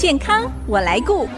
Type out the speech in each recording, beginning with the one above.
健康我来顾。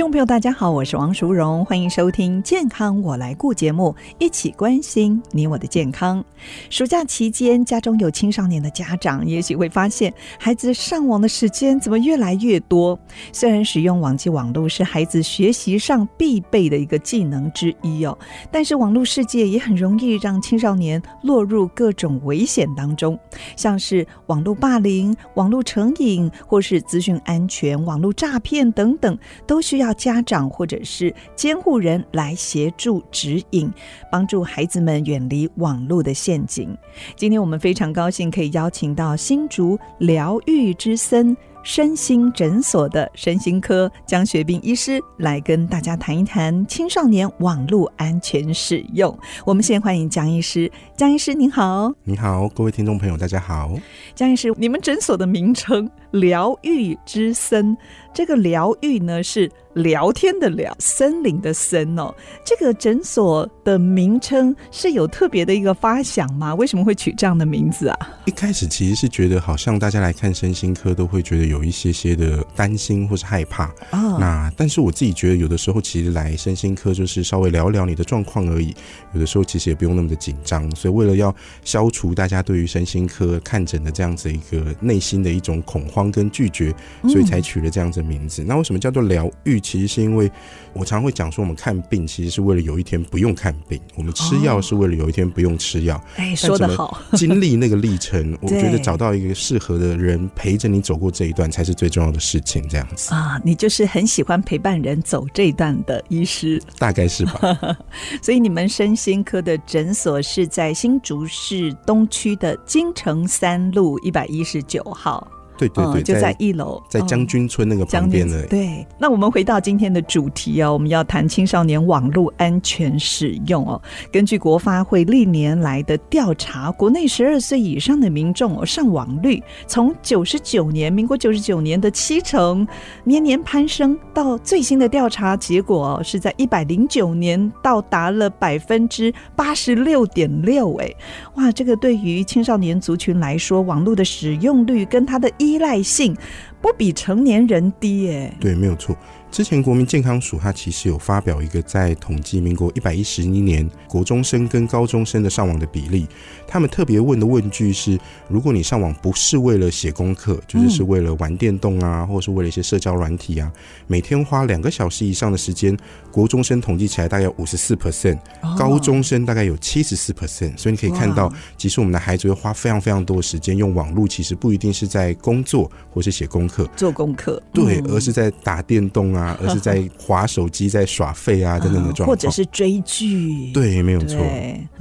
听众朋友，大家好，我是王淑荣，欢迎收听《健康我来顾》节目，一起关心你我的健康。暑假期间，家中有青少年的家长，也许会发现孩子上网的时间怎么越来越多。虽然使用网际网络是孩子学习上必备的一个技能之一哦，但是网络世界也很容易让青少年落入各种危险当中，像是网络霸凌、网络成瘾，或是资讯安全、网络诈骗等等，都需要。家长或者是监护人来协助指引，帮助孩子们远离网络的陷阱。今天我们非常高兴可以邀请到新竹疗愈之森身心诊所的身心科江学斌医师来跟大家谈一谈青少年网络安全使用。我们先欢迎江医师，江医师您好。你好，各位听众朋友，大家好。江医师，你们诊所的名称疗愈之森，这个疗愈呢是。聊天的聊，森林的森哦，这个诊所的名称是有特别的一个发想吗？为什么会取这样的名字啊？一开始其实是觉得好像大家来看身心科都会觉得有一些些的担心或是害怕啊。那但是我自己觉得有的时候其实来身心科就是稍微聊聊你的状况而已，有的时候其实也不用那么的紧张。所以为了要消除大家对于身心科看诊的这样子一个内心的一种恐慌跟拒绝，所以才取了这样子的名字。那为什么叫做疗愈？其实是因为我常会讲说，我们看病其实是为了有一天不用看病，我们吃药是为了有一天不用吃药。哎，说得好，经历那个历程，我觉得找到一个适合的人陪着你走过这一段，才是最重要的事情。这样子啊，你就是很喜欢陪伴人走这一段的医师，大概是吧？所以你们身心科的诊所是在新竹市东区的金城三路一百一十九号。对对对，就在一楼，在将军村那个旁边的。对，那我们回到今天的主题哦，我们要谈青少年网络安全使用哦。根据国发会历年来的调查，国内十二岁以上的民众哦，上网率从九十九年，民国九十九年的七成，年年攀升，到最新的调查结果哦，是在一百零九年到达了百分之八十六点六。哎，哇，这个对于青少年族群来说，网络的使用率跟他的依赖性不比成年人低耶？对，没有错。之前国民健康署它其实有发表一个在统计民国一百一十一年国中生跟高中生的上网的比例，他们特别问的问句是：如果你上网不是为了写功课，就是是为了玩电动啊，或者是为了一些社交软体啊，每天花两个小时以上的时间，国中生统计起来大概有五十四 percent，高中生大概有七十四 percent。所以你可以看到，其实我们的孩子会花非常非常多的时间用网络，其实不一定是在工作或是写功课、做功课，对，而是在打电动啊。啊，而是在滑手机、在耍废啊等等的状况，或者是追剧，对，没有错。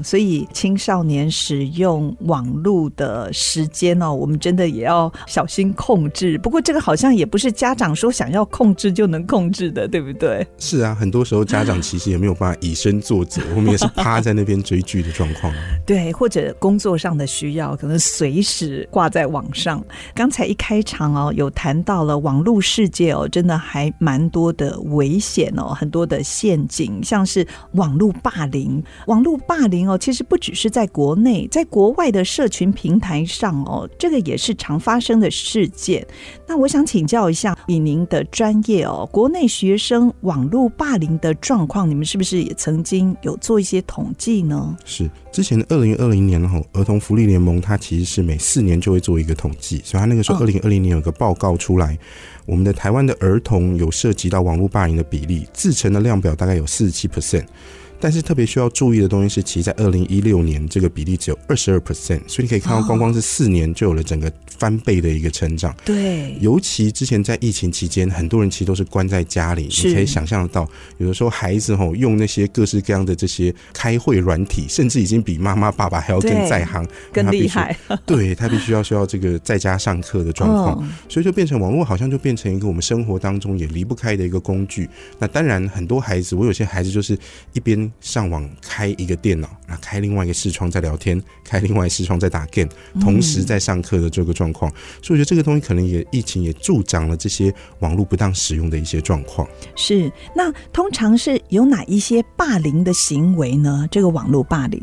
所以青少年使用网络的时间哦，我们真的也要小心控制。不过这个好像也不是家长说想要控制就能控制的，对不对？是啊，很多时候家长其实也没有办法以身作则，我们也是趴在那边追剧的状况。对，或者工作上的需要，可能随时挂在网上。刚才一开场哦，有谈到了网络世界哦，真的还蛮。多的危险哦，很多的陷阱，像是网络霸凌。网络霸凌哦，其实不只是在国内，在国外的社群平台上哦，这个也是常发生的事件。那我想请教一下，以您的专业哦，国内学生网络霸凌的状况，你们是不是也曾经有做一些统计呢？是，之前的二零二零年后，儿童福利联盟它其实是每四年就会做一个统计，所以它那个时候二零二零年有个报告出来。我们的台湾的儿童有涉及到网络霸凌的比例，自成的量表大概有四十七 percent。但是特别需要注意的东西是，其实在二零一六年这个比例只有二十二 percent，所以你可以看到，光光是四年就有了整个翻倍的一个成长。对，尤其之前在疫情期间，很多人其实都是关在家里，你可以想象得到，有的时候孩子吼用那些各式各样的这些开会软体，甚至已经比妈妈爸爸还要更在行，更厉害。对，他必须要需要这个在家上课的状况，所以就变成网络好像就变成一个我们生活当中也离不开的一个工具。那当然，很多孩子，我有些孩子就是一边经上网开一个电脑，那开另外一个视窗在聊天，开另外一个视窗在打 game，同时在上课的这个状况。嗯、所以我觉得这个东西可能也疫情也助长了这些网络不当使用的一些状况。是，那通常是有哪一些霸凌的行为呢？这个网络霸凌，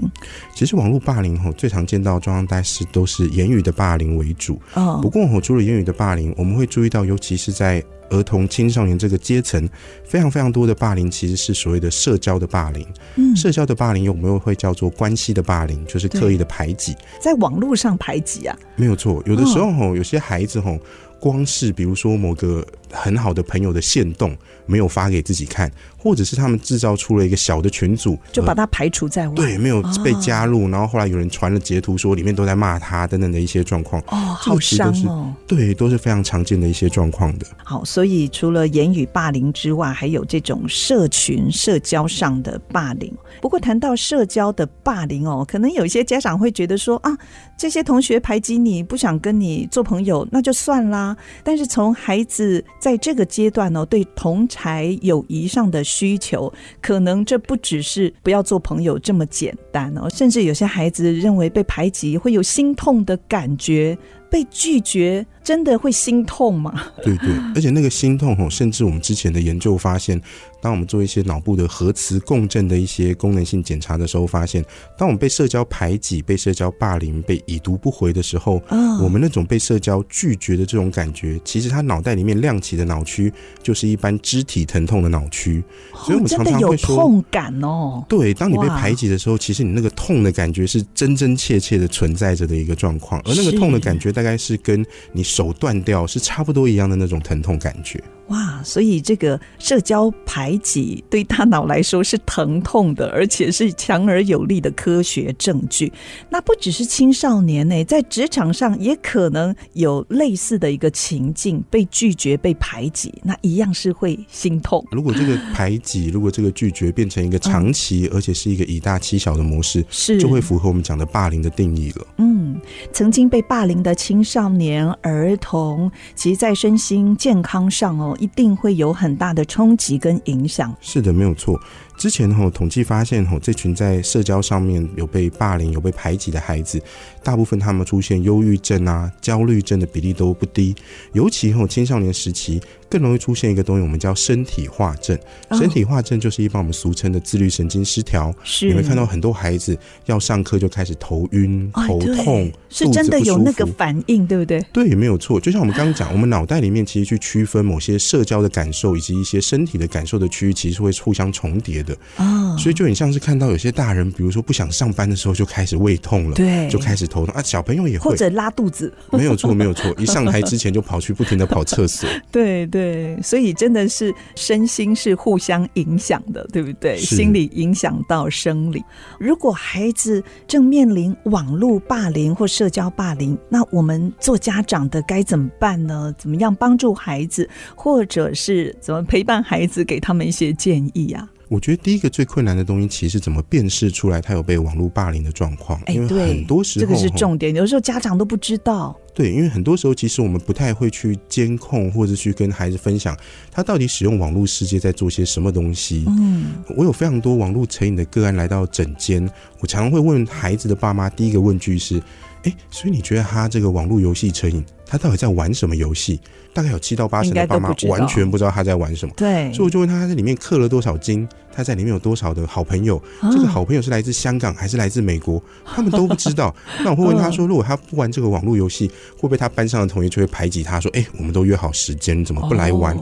其实网络霸凌吼最常见到的状况，大概是都是言语的霸凌为主。哦，不过吼除了言语的霸凌，我们会注意到，尤其是在儿童青少年这个阶层，非常非常多的霸凌其实是所谓的社交的霸凌。嗯，社交的霸凌有没有会叫做关系的霸凌？就是刻意的排挤，在网络上排挤啊？没有错，有的时候吼，有些孩子吼，光是比如说某个很好的朋友的线动没有发给自己看。或者是他们制造出了一个小的群组，就把他排除在外，对，没有被加入，然后后来有人传了截图，说里面都在骂他等等的一些状况。哦，好伤哦。对，都是非常常见的一些状况的。好，所以除了言语霸凌之外，还有这种社群社交上的霸凌。不过谈到社交的霸凌哦，可能有些家长会觉得说啊，这些同学排挤你，不想跟你做朋友，那就算啦。但是从孩子在这个阶段呢，对同侪友谊上的。需求可能这不只是不要做朋友这么简单哦，甚至有些孩子认为被排挤会有心痛的感觉。被拒绝真的会心痛吗？对对，而且那个心痛哦，甚至我们之前的研究发现，当我们做一些脑部的核磁共振的一些功能性检查的时候，发现，当我们被社交排挤、被社交霸凌、被已读不回的时候，哦，我们那种被社交拒绝的这种感觉，其实他脑袋里面亮起的脑区就是一般肢体疼痛的脑区，所以我们常常会痛感哦。对，当你被排挤的时候，其实你那个痛的感觉是真真切切的存在着的一个状况，而那个痛的感觉大概是跟你手断掉是差不多一样的那种疼痛感觉。哇，所以这个社交排挤对大脑来说是疼痛的，而且是强而有力的科学证据。那不只是青少年呢，在职场上也可能有类似的一个情境，被拒绝、被排挤，那一样是会心痛。如果这个排挤，如果这个拒绝变成一个长期，而且是一个以大欺小的模式，是就会符合我们讲的霸凌的定义了。嗯，曾经被霸凌的青少年、儿童，其实在身心健康上哦。一定会有很大的冲击跟影响。是的，没有错。之前吼统计发现吼，这群在社交上面有被霸凌、有被排挤的孩子，大部分他们出现忧郁症啊、焦虑症的比例都不低。尤其吼青少年时期更容易出现一个东西，我们叫身体化症。身体化症就是一般我们俗称的自律神经失调。是，你会看到很多孩子要上课就开始头晕、头痛，是真的有那个反应，对不对？对，没有错。就像我们刚刚讲，我们脑袋里面其实去区分某些社交的感受以及一些身体的感受的区域，其实会互相重叠的。哦，所以就很像是看到有些大人，比如说不想上班的时候就开始胃痛了，对，就开始头痛啊。小朋友也会或者拉肚子，没有错，没有错。一上台之前就跑去不停的跑厕所，对对。所以真的是身心是互相影响的，对不对？心理影响到生理。如果孩子正面临网络霸凌或社交霸凌，那我们做家长的该怎么办呢？怎么样帮助孩子，或者是怎么陪伴孩子，给他们一些建议啊？我觉得第一个最困难的东西，其实怎么辨识出来他有被网络霸凌的状况？因为很多时候，这个是重点。有时候家长都不知道。对，因为很多时候其实我们不太会去监控，或者去跟孩子分享他到底使用网络世界在做些什么东西。嗯，我有非常多网络成瘾的个案来到诊间，我常常会问孩子的爸妈，第一个问句是：哎，所以你觉得他这个网络游戏成瘾，他到底在玩什么游戏？大概有七到八成的爸妈完全不知道他在玩什么。对，所以我就问他，他在里面刻了多少金？他在里面有多少的好朋友？这个好朋友是来自香港还是来自美国？他们都不知道。那我会问他说：如果他不玩这个网络游戏，会不会他班上的同学就会排挤他？说：哎，我们都约好时间，怎么不来玩？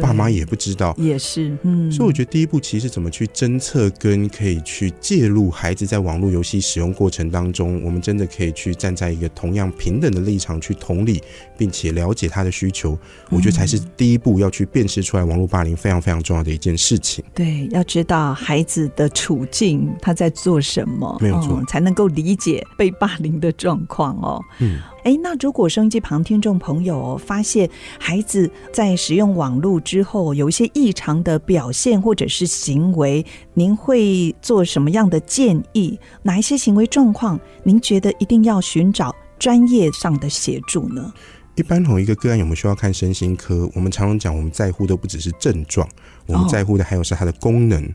爸妈也不知道。也是，嗯。所以我觉得第一步其实怎么去侦测跟可以去介入孩子在网络游戏使用过程当中，我们真的可以去站在一个同样平等的立场去同理，并且了解他的需求。我觉得才是第一步要去辨识出来网络霸凌非常非常重要的一件事情。对，要知道孩子的处境，他在做什么，没有错，嗯，才能够理解被霸凌的状况哦。嗯，哎，那如果收音机旁听众朋友发现孩子在使用网络之后有一些异常的表现或者是行为，您会做什么样的建议？哪一些行为状况，您觉得一定要寻找专业上的协助呢？一般同一个个案有没有需要看身心科？我们常常讲，我们在乎的不只是症状，我们在乎的还有是它的功能。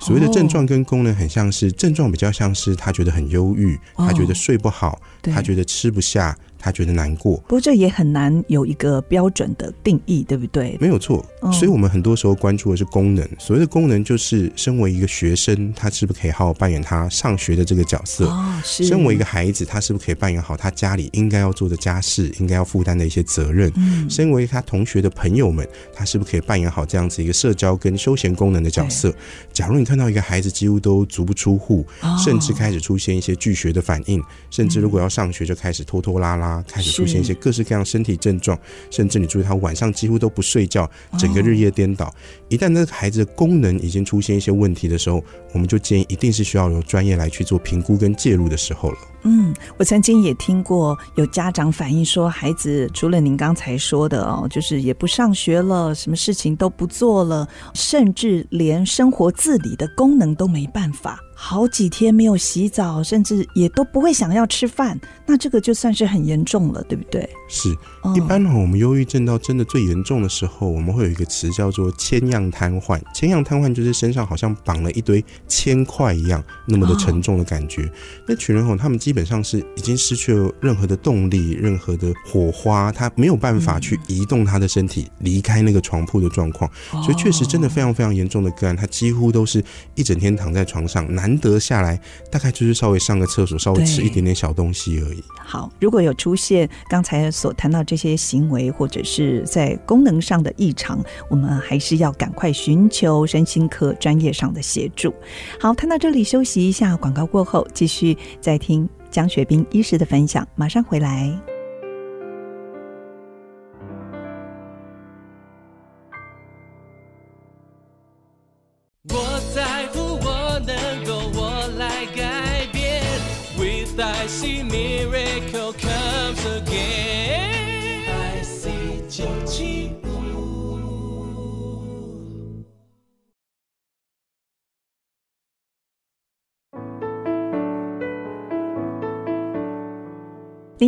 所谓的症状跟功能很像是，症状比较像是他觉得很忧郁，他觉得睡不好，他觉得吃不下。他觉得难过，不过这也很难有一个标准的定义，对不对？没有错，所以我们很多时候关注的是功能。所谓的功能，就是身为一个学生，他是不是可以好好扮演他上学的这个角色？哦，是。身为一个孩子，他是不是可以扮演好他家里应该要做的家事，应该要负担的一些责任？嗯。身为他同学的朋友们，他是不是可以扮演好这样子一个社交跟休闲功能的角色？假如你看到一个孩子几乎都足不出户，甚至开始出现一些拒学的反应，甚至如果要上学就开始拖拖拉拉。开始出现一些各式各样身体症状，甚至你注意他晚上几乎都不睡觉，整个日夜颠倒。一旦那个孩子的功能已经出现一些问题的时候，我们就建议一定是需要由专业来去做评估跟介入的时候了。嗯，我曾经也听过有家长反映说，孩子除了您刚才说的哦，就是也不上学了，什么事情都不做了，甚至连生活自理的功能都没办法。好几天没有洗澡，甚至也都不会想要吃饭，那这个就算是很严重了，对不对？是，一般呢，我们忧郁症到真的最严重的时候，我们会有一个词叫做千样瘫痪。千样瘫痪就是身上好像绑了一堆铅块一样，那么的沉重的感觉。哦、那群人吼，他们基本上是已经失去了任何的动力，任何的火花，他没有办法去移动他的身体，离开那个床铺的状况。所以确实真的非常非常严重的个案，他几乎都是一整天躺在床上，难得下来，大概就是稍微上个厕所，稍微吃一点点小东西而已。好，如果有出现刚才所谈到这些行为，或者是在功能上的异常，我们还是要赶快寻求身心科专业上的协助。好，谈到这里休息一下，广告过后继续再听江学斌医师的分享，马上回来。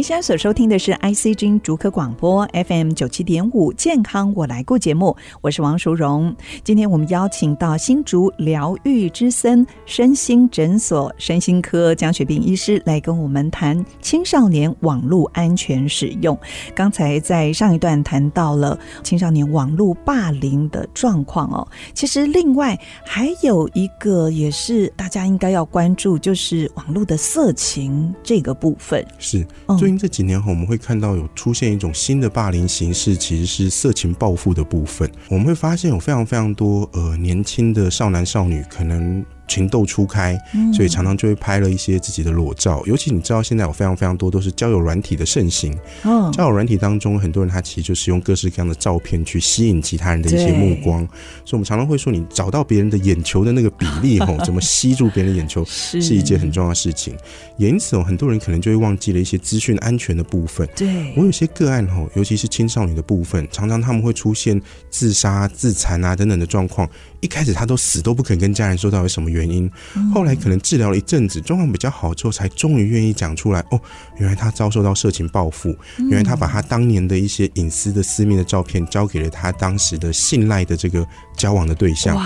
现在所收听的是 ICG 竹科广播 FM 九七点五健康我来顾节目，我是王淑荣。今天我们邀请到新竹疗愈之森身心诊所身心科江雪斌医师来跟我们谈青少年网络安全使用。刚才在上一段谈到了青少年网络霸凌的状况哦，其实另外还有一个也是大家应该要关注，就是网络的色情这个部分是。嗯最这几年后，我们会看到有出现一种新的霸凌形式，其实是色情报复的部分。我们会发现有非常非常多呃年轻的少男少女可能。情窦初开，所以常常就会拍了一些自己的裸照。尤其你知道，现在有非常非常多都是交友软体的盛行。哦，交友软体当中，很多人他其实就是用各式各样的照片去吸引其他人的一些目光。所以，我们常常会说，你找到别人的眼球的那个 比例，吼，怎么吸住别人的眼球，是一件很重要的事情。也因此，哦很多人可能就会忘记了一些资讯安全的部分。对，我有些个案，吼，尤其是青少年的部分，常常他们会出现自杀、自残啊等等的状况。一开始他都死都不肯跟家人说到底什么原因，后来可能治疗了一阵子，状况比较好之后，才终于愿意讲出来。哦，原来他遭受到色情报复，原来他把他当年的一些隐私的私密的照片交给了他当时的信赖的这个交往的对象。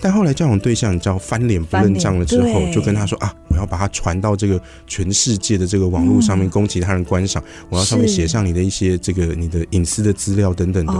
但后来交往对象，你知道翻脸不认账了之后，就跟他说啊，我要把它传到这个全世界的这个网络上面供其他人观赏，我要上面写上你的一些这个你的隐私的资料等等的。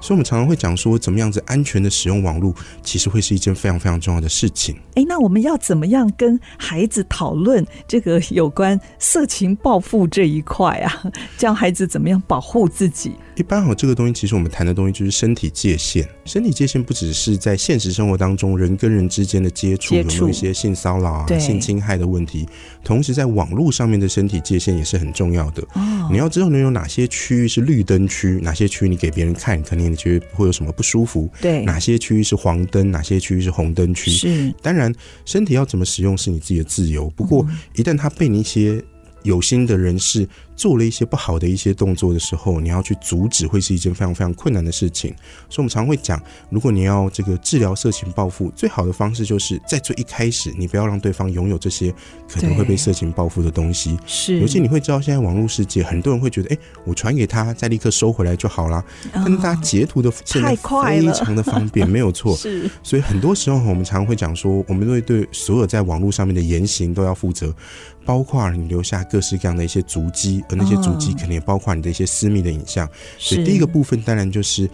所以，我们常常会讲说，怎么样子安全的使用网络，其实会是一件非常非常重要的事情。哎，那我们要怎么样跟孩子讨论这个有关色情报复这一块啊？教孩子怎么样保护自己？一般哈，这个东西其实我们谈的东西就是身体界限。身体界限不只是在现实生活当中人跟人之间的接触，有没有一些性骚扰啊、性侵害的问题，同时在网络上面的身体界限也是很重要的。哦，你要知道你有哪些区域是绿灯区，哪些区域你给别人看，肯定你觉得会有什么不舒服。对，哪些区域是黄灯，哪些区域是红灯区。是，当然身体要怎么使用是你自己的自由。不过一旦它被你一些有心的人士做了一些不好的一些动作的时候，你要去阻止，会是一件非常非常困难的事情。所以，我们常会讲，如果你要这个治疗色情报复，最好的方式就是在最一开始，你不要让对方拥有这些可能会被色情报复的东西。是，尤其你会知道，现在网络世界，很多人会觉得，哎，我传给他，再立刻收回来就好了。但是大家截图的现在非常的方便，没有错。是，所以很多时候我们常常会讲说，我们会对所有在网络上面的言行都要负责。包括你留下各式各样的一些足迹，而那些足迹可能也包括你的一些私密的影像。所以第一个部分当然就是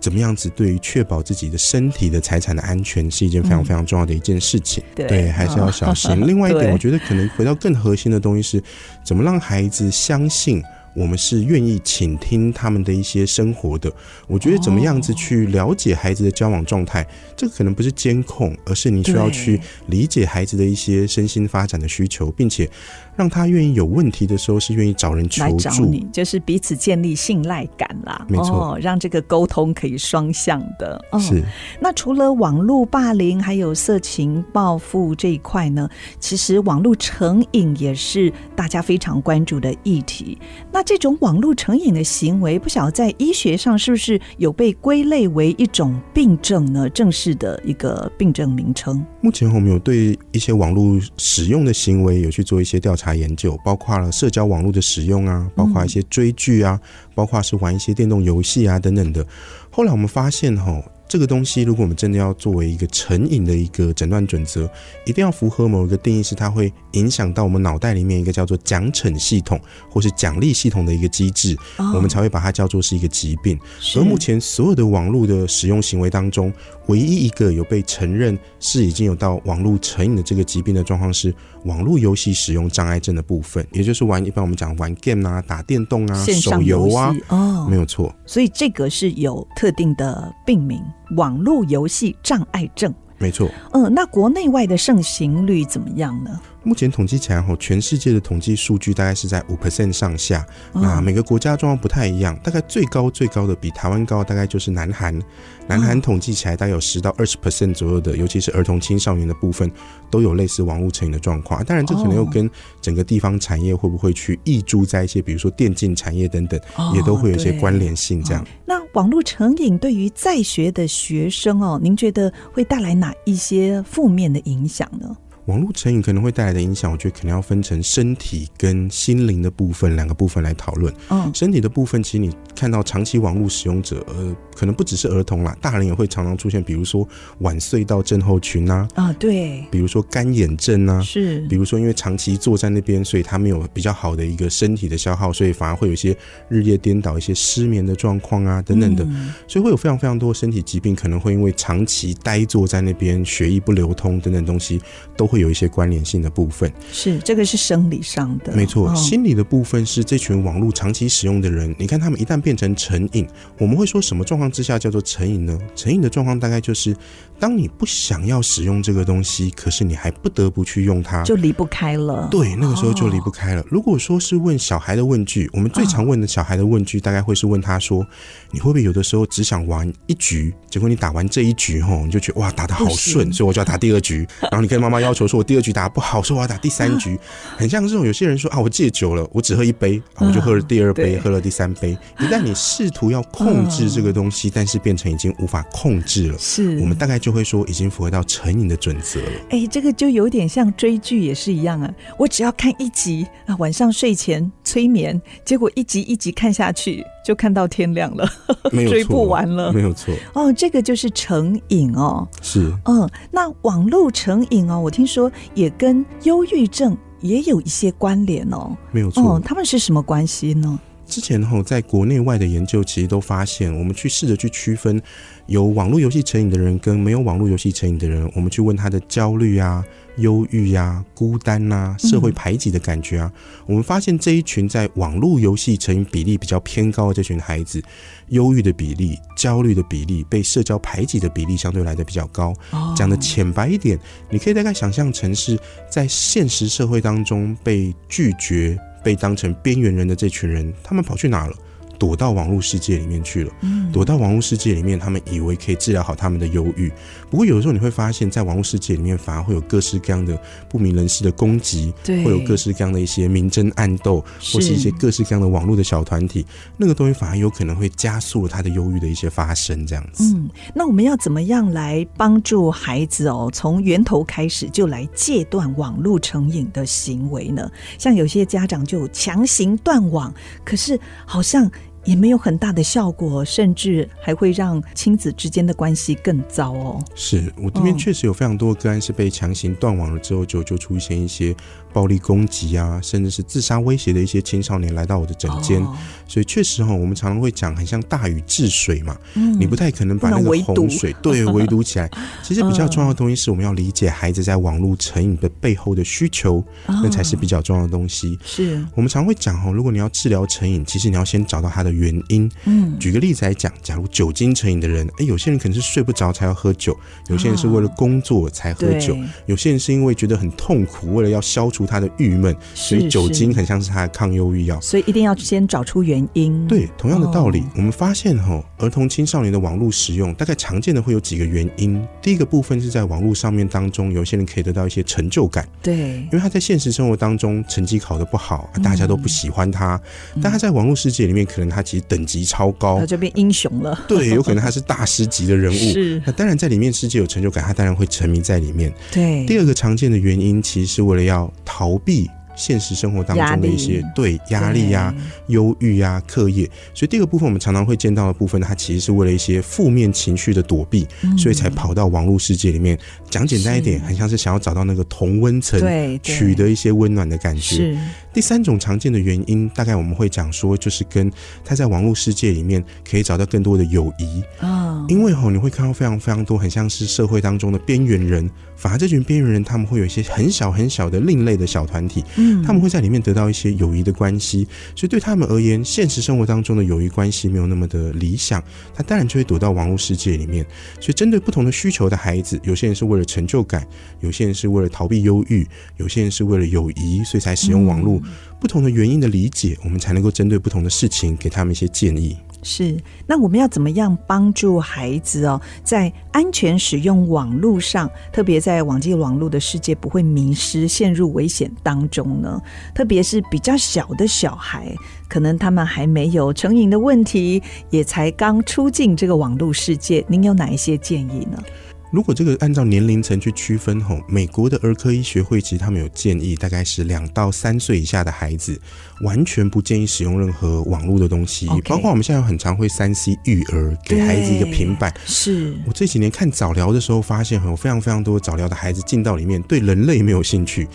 怎么样子对于确保自己的身体的财产的安全是一件非常非常重要的一件事情。对，对，还是要小心。另外一点，我觉得可能回到更核心的东西是，怎么让孩子相信。我们是愿意倾听他们的一些生活的。我觉得怎么样子去了解孩子的交往状态，这个可能不是监控，而是你需要去理解孩子的一些身心发展的需求，并且让他愿意有问题的时候是愿意找人求助，来找你，就是彼此建立信赖感啦。没错，哦，让这个沟通可以双向的。哦，是。那除了网络霸凌还有色情报复这一块呢？其实网络成瘾也是大家非常关注的议题。那那这种网络成瘾的行为，不晓得在医学上是不是有被归类为一种病症呢？正式的一个病症名称。目前我们有对一些网络使用的行为有去做一些调查研究，包括了社交网络的使用啊，包括一些追剧啊，包括是玩一些电动游戏啊等等的。后来我们发现，吼。这个东西，如果我们真的要作为一个成瘾的一个诊断准则，一定要符合某一个定义，是它会影响到我们脑袋里面一个叫做奖惩系统或是奖励系统的一个机制，我们才会把它叫做是一个疾病。而目前所有的网络的使用行为当中，唯一一个有被承认是已经有到网络成瘾的这个疾病的状况是网络游戏使用障碍症的部分，也就是玩一般我们讲玩 game 啊、打电动啊、手游啊，哦，没有错。所以这个是有特定的病名，网络游戏障碍症，没错。嗯，那国内外的盛行率怎么样呢？目前统计起来，全世界的统计数据大概是在五 percent 上下。那每个国家状况不太一样，大概最高最高的比台湾高，大概就是南韩。南韩统计起来，大概有十到二十 percent 左右的，尤其是儿童青少年的部分，都有类似网络成瘾的状况。当然，这可能又跟整个地方产业会不会去溢注在一些，比如说电竞产业等等，也都会有一些关联性。这样。那网络成瘾对于在学的学生哦，您觉得会带来哪一些负面的影响呢？网络成瘾可能会带来的影响，我觉得可能要分成身体跟心灵的部分两个部分来讨论。嗯，身体的部分，其实你看到长期网络使用者，呃，可能不只是儿童啦，大人也会常常出现，比如说晚睡到症候群啊，啊，对，比如说干眼症啊，是，比如说因为长期坐在那边，所以他没有比较好的一个身体的消耗，所以反而会有一些日夜颠倒、一些失眠的状况啊，等等的，嗯，所以会有非常非常多身体疾病，可能会因为长期呆坐在那边，血液不流通等等东西，都会。有一些关联性的部分，是这个是生理上的，没错。心理的部分是这群网络长期使用的人，你看他们一旦变成成瘾，我们会说什么状况之下叫做成瘾呢？成瘾的状况大概就是。当你不想要使用这个东西，可是你还不得不去用它，就离不开了。对，那个时候就离不开了。如果说是问小孩的问句，我们最常问的小孩的问句，大概会是问他说：“你会不会有的时候只想玩一局，结果你打完这一局后，你就觉得哇，打得好顺，所以我就要打第二局。然后你跟妈妈要求说，我第二局打得不好，说我要打第三局。很像这种有些人说啊，我戒酒了，我只喝一杯，啊我就喝了第二杯，喝了第三杯。一旦你试图要控制这个东西，但是变成已经无法控制了，是我们大概就。就会说已经符合到成瘾的准则了。哎，这个就有点像追剧也是一样啊。我只要看一集啊，晚上睡前催眠，结果一集一集看下去，就看到天亮了，追不完了。没有错。哦，这个就是成瘾哦。是。嗯，那网络成瘾哦，我听说也跟忧郁症也有一些关联哦。没有错。哦，他们是什么关系呢？之前哈，在国内外的研究其实都发现，我们去试着去区分有网络游戏成瘾的人跟没有网络游戏成瘾的人，我们去问他的焦虑啊、忧郁呀、孤单啊、社会排挤的感觉啊，我们发现这一群在网络游戏成瘾比例比较偏高的这群孩子，忧郁的比例、焦虑的比例、被社交排挤的比例相对来的比较高。讲的浅白一点，你可以大概想象成是在现实社会当中被拒绝。被当成边缘人的这群人，他们跑去哪了？躲到网络世界里面去了。嗯，躲到网络世界里面，他们以为可以治疗好他们的忧郁。不过有的时候你会发现，在网络世界里面，反而会有各式各样的不明人士的攻击，对，会有各式各样的一些明争暗斗，或是一些各式各样的网络的小团体，那个东西反而有可能会加速了他的忧郁的一些发生。这样子。嗯，那我们要怎么样来帮助孩子哦，从源头开始就来戒断网络成瘾的行为呢？像有些家长就强行断网，可是好像也没有很大的效果，甚至还会让亲子之间的关系更糟哦。是我这边确实有非常多个案是被强行断网了之后，就就出现一些。暴力攻击啊，甚至是自杀威胁的一些青少年来到我的诊间，哦、所以确实哈，我们常常会讲，很像大禹治水嘛，嗯，你不太可能把那个洪水对围堵起来。其实比较重要的东西是我们要理解孩子在网络成瘾的背后的需求，哦、那才是比较重要的东西。是我们常会讲哈，如果你要治疗成瘾，其实你要先找到它的原因。嗯，举个例子来讲，假如酒精成瘾的人，哎，有些人可能是睡不着才要喝酒，有些人是为了工作才喝酒，哦、有些人是因为觉得很痛苦，为了要消除。他的郁闷，所以酒精很像是他的抗忧郁药，所以一定要先找出原因。对，同样的道理，哦、我们发现哈，儿童青少年的网络使用，大概常见的会有几个原因。第一个部分是在网络上面当中，有些人可以得到一些成就感，对，因为他在现实生活当中成绩考得不好，大家都不喜欢他，嗯、但他在网络世界里面，可能他其实等级超高，他就变英雄了。对，有可能他是大师级的人物。是，那当然在里面世界有成就感，他当然会沉迷在里面。对，第二个常见的原因，其实是为了要逃避现实生活当中的一些对压力呀、忧郁呀、课业，所以第二个部分我们常常会见到的部分，它其实是为了一些负面情绪的躲避，所以才跑到网络世界里面。讲简单一点，很像是想要找到那个同温层，取得一些温暖的感觉。第三种常见的原因，大概我们会讲说，就是跟他在网络世界里面可以找到更多的友谊。啊，因为吼你会看到非常非常多很像是社会当中的边缘人，反而这群边缘人他们会有一些很小很小的另类的小团体，嗯，他们会在里面得到一些友谊的关系，所以对他们而言，现实生活当中的友谊关系没有那么的理想，他当然就会躲到网络世界里面。所以针对不同的需求的孩子，有些人是为了成就感，有些人是为了逃避忧郁，有些人是为了友谊，所以才使用网络。不同的原因的理解，我们才能够针对不同的事情给他们一些建议。是，那我们要怎么样帮助孩子哦，在安全使用网络上，特别在网际网络的世界不会迷失、陷入危险当中呢？特别是比较小的小孩，可能他们还没有成瘾的问题，也才刚出进这个网络世界，您有哪一些建议呢？如果这个按照年龄层去区分吼，美国的儿科医学会其实他们有建议，大概是两到三岁以下的孩子，完全不建议使用任何网络的东西，Okay. 包括我们现在有很常会三 C 育儿，给孩子一个平板。是我这几年看早疗的时候，发现有非常非常多早疗的孩子进到里面，对人类没有兴趣。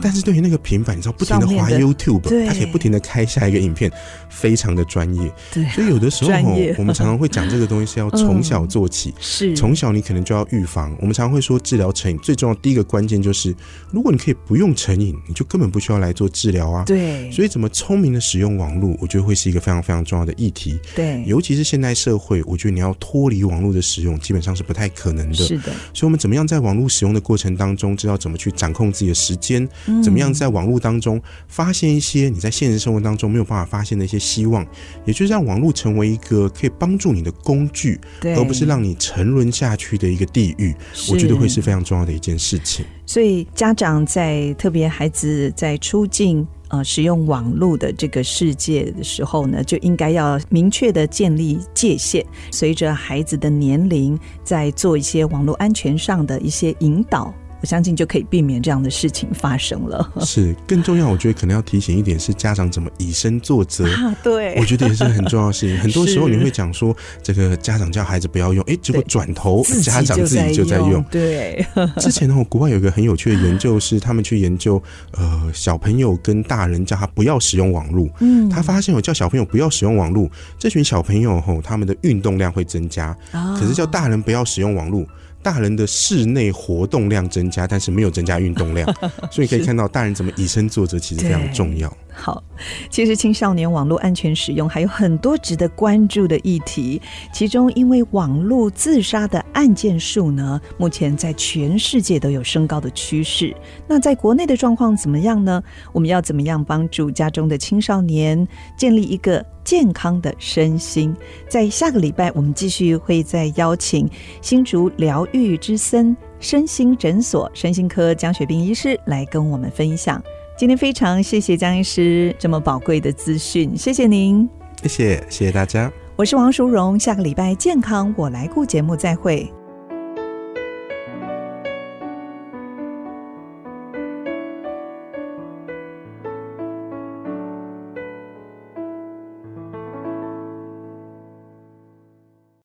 但是对于那个平板，你知道不停的滑 YouTube，它可以不停的开下一个影片，非常的专业。对，所以有的时候我们常常会讲这个东西是要从小做起，是从小你可能就要预防。我们常常会说治疗成瘾最重要第一个关键就是，如果你可以不用成瘾，你就根本不需要来做治疗啊。对，所以怎么聪明的使用网络，我觉得会是一个非常非常重要的议题。对，尤其是现代社会，我觉得你要脱离网络的使用，基本上是不太可能的。是的，所以我们怎么样在网络使用的过程当中，知道怎么去掌控自己的时间。怎么样在网络当中发现一些你在现实生活当中没有办法发现的一些希望，也就是让网络成为一个可以帮助你的工具，对，而不是让你沉沦下去的一个地狱。我觉得会是非常重要的一件事情。所以家长在特别孩子在出境呃使用网络的这个世界的时候呢，就应该要明确的建立界限，随着孩子的年龄，在做一些网络安全上的一些引导。我相信就可以避免这样的事情发生了。是，更重要，我觉得可能要提醒一点是家长怎么以身作则。啊，对，我觉得也是很重要的事情。很多时候你会讲说，这个家长叫孩子不要用，哎，结果转头家长自己就在用。对，之前呢，国外有一个很有趣的研究，是他们去研究，呃，小朋友跟大人叫他不要使用网络。嗯，他发现有叫小朋友不要使用网络，这群小朋友吼，他们的运动量会增加。可是叫大人不要使用网络。大人的室内活动量增加，但是没有增加运动量，所以可以看到大人怎么以身作则，其实非常重要。好，其实青少年网络安全使用还有很多值得关注的议题，其中因为网络自杀的案件数呢，目前在全世界都有升高的趋势。那在国内的状况怎么样呢？我们要怎么样帮助家中的青少年建立一个健康的身心？在下个礼拜，我们继续会再邀请新竹疗愈之森身心诊所身心科江雪斌医师来跟我们分享。今天非常谢谢江医师这么宝贵的资讯，谢谢您，谢谢谢谢大家，我是王淑荣，下个礼拜健康我来顾节目再会。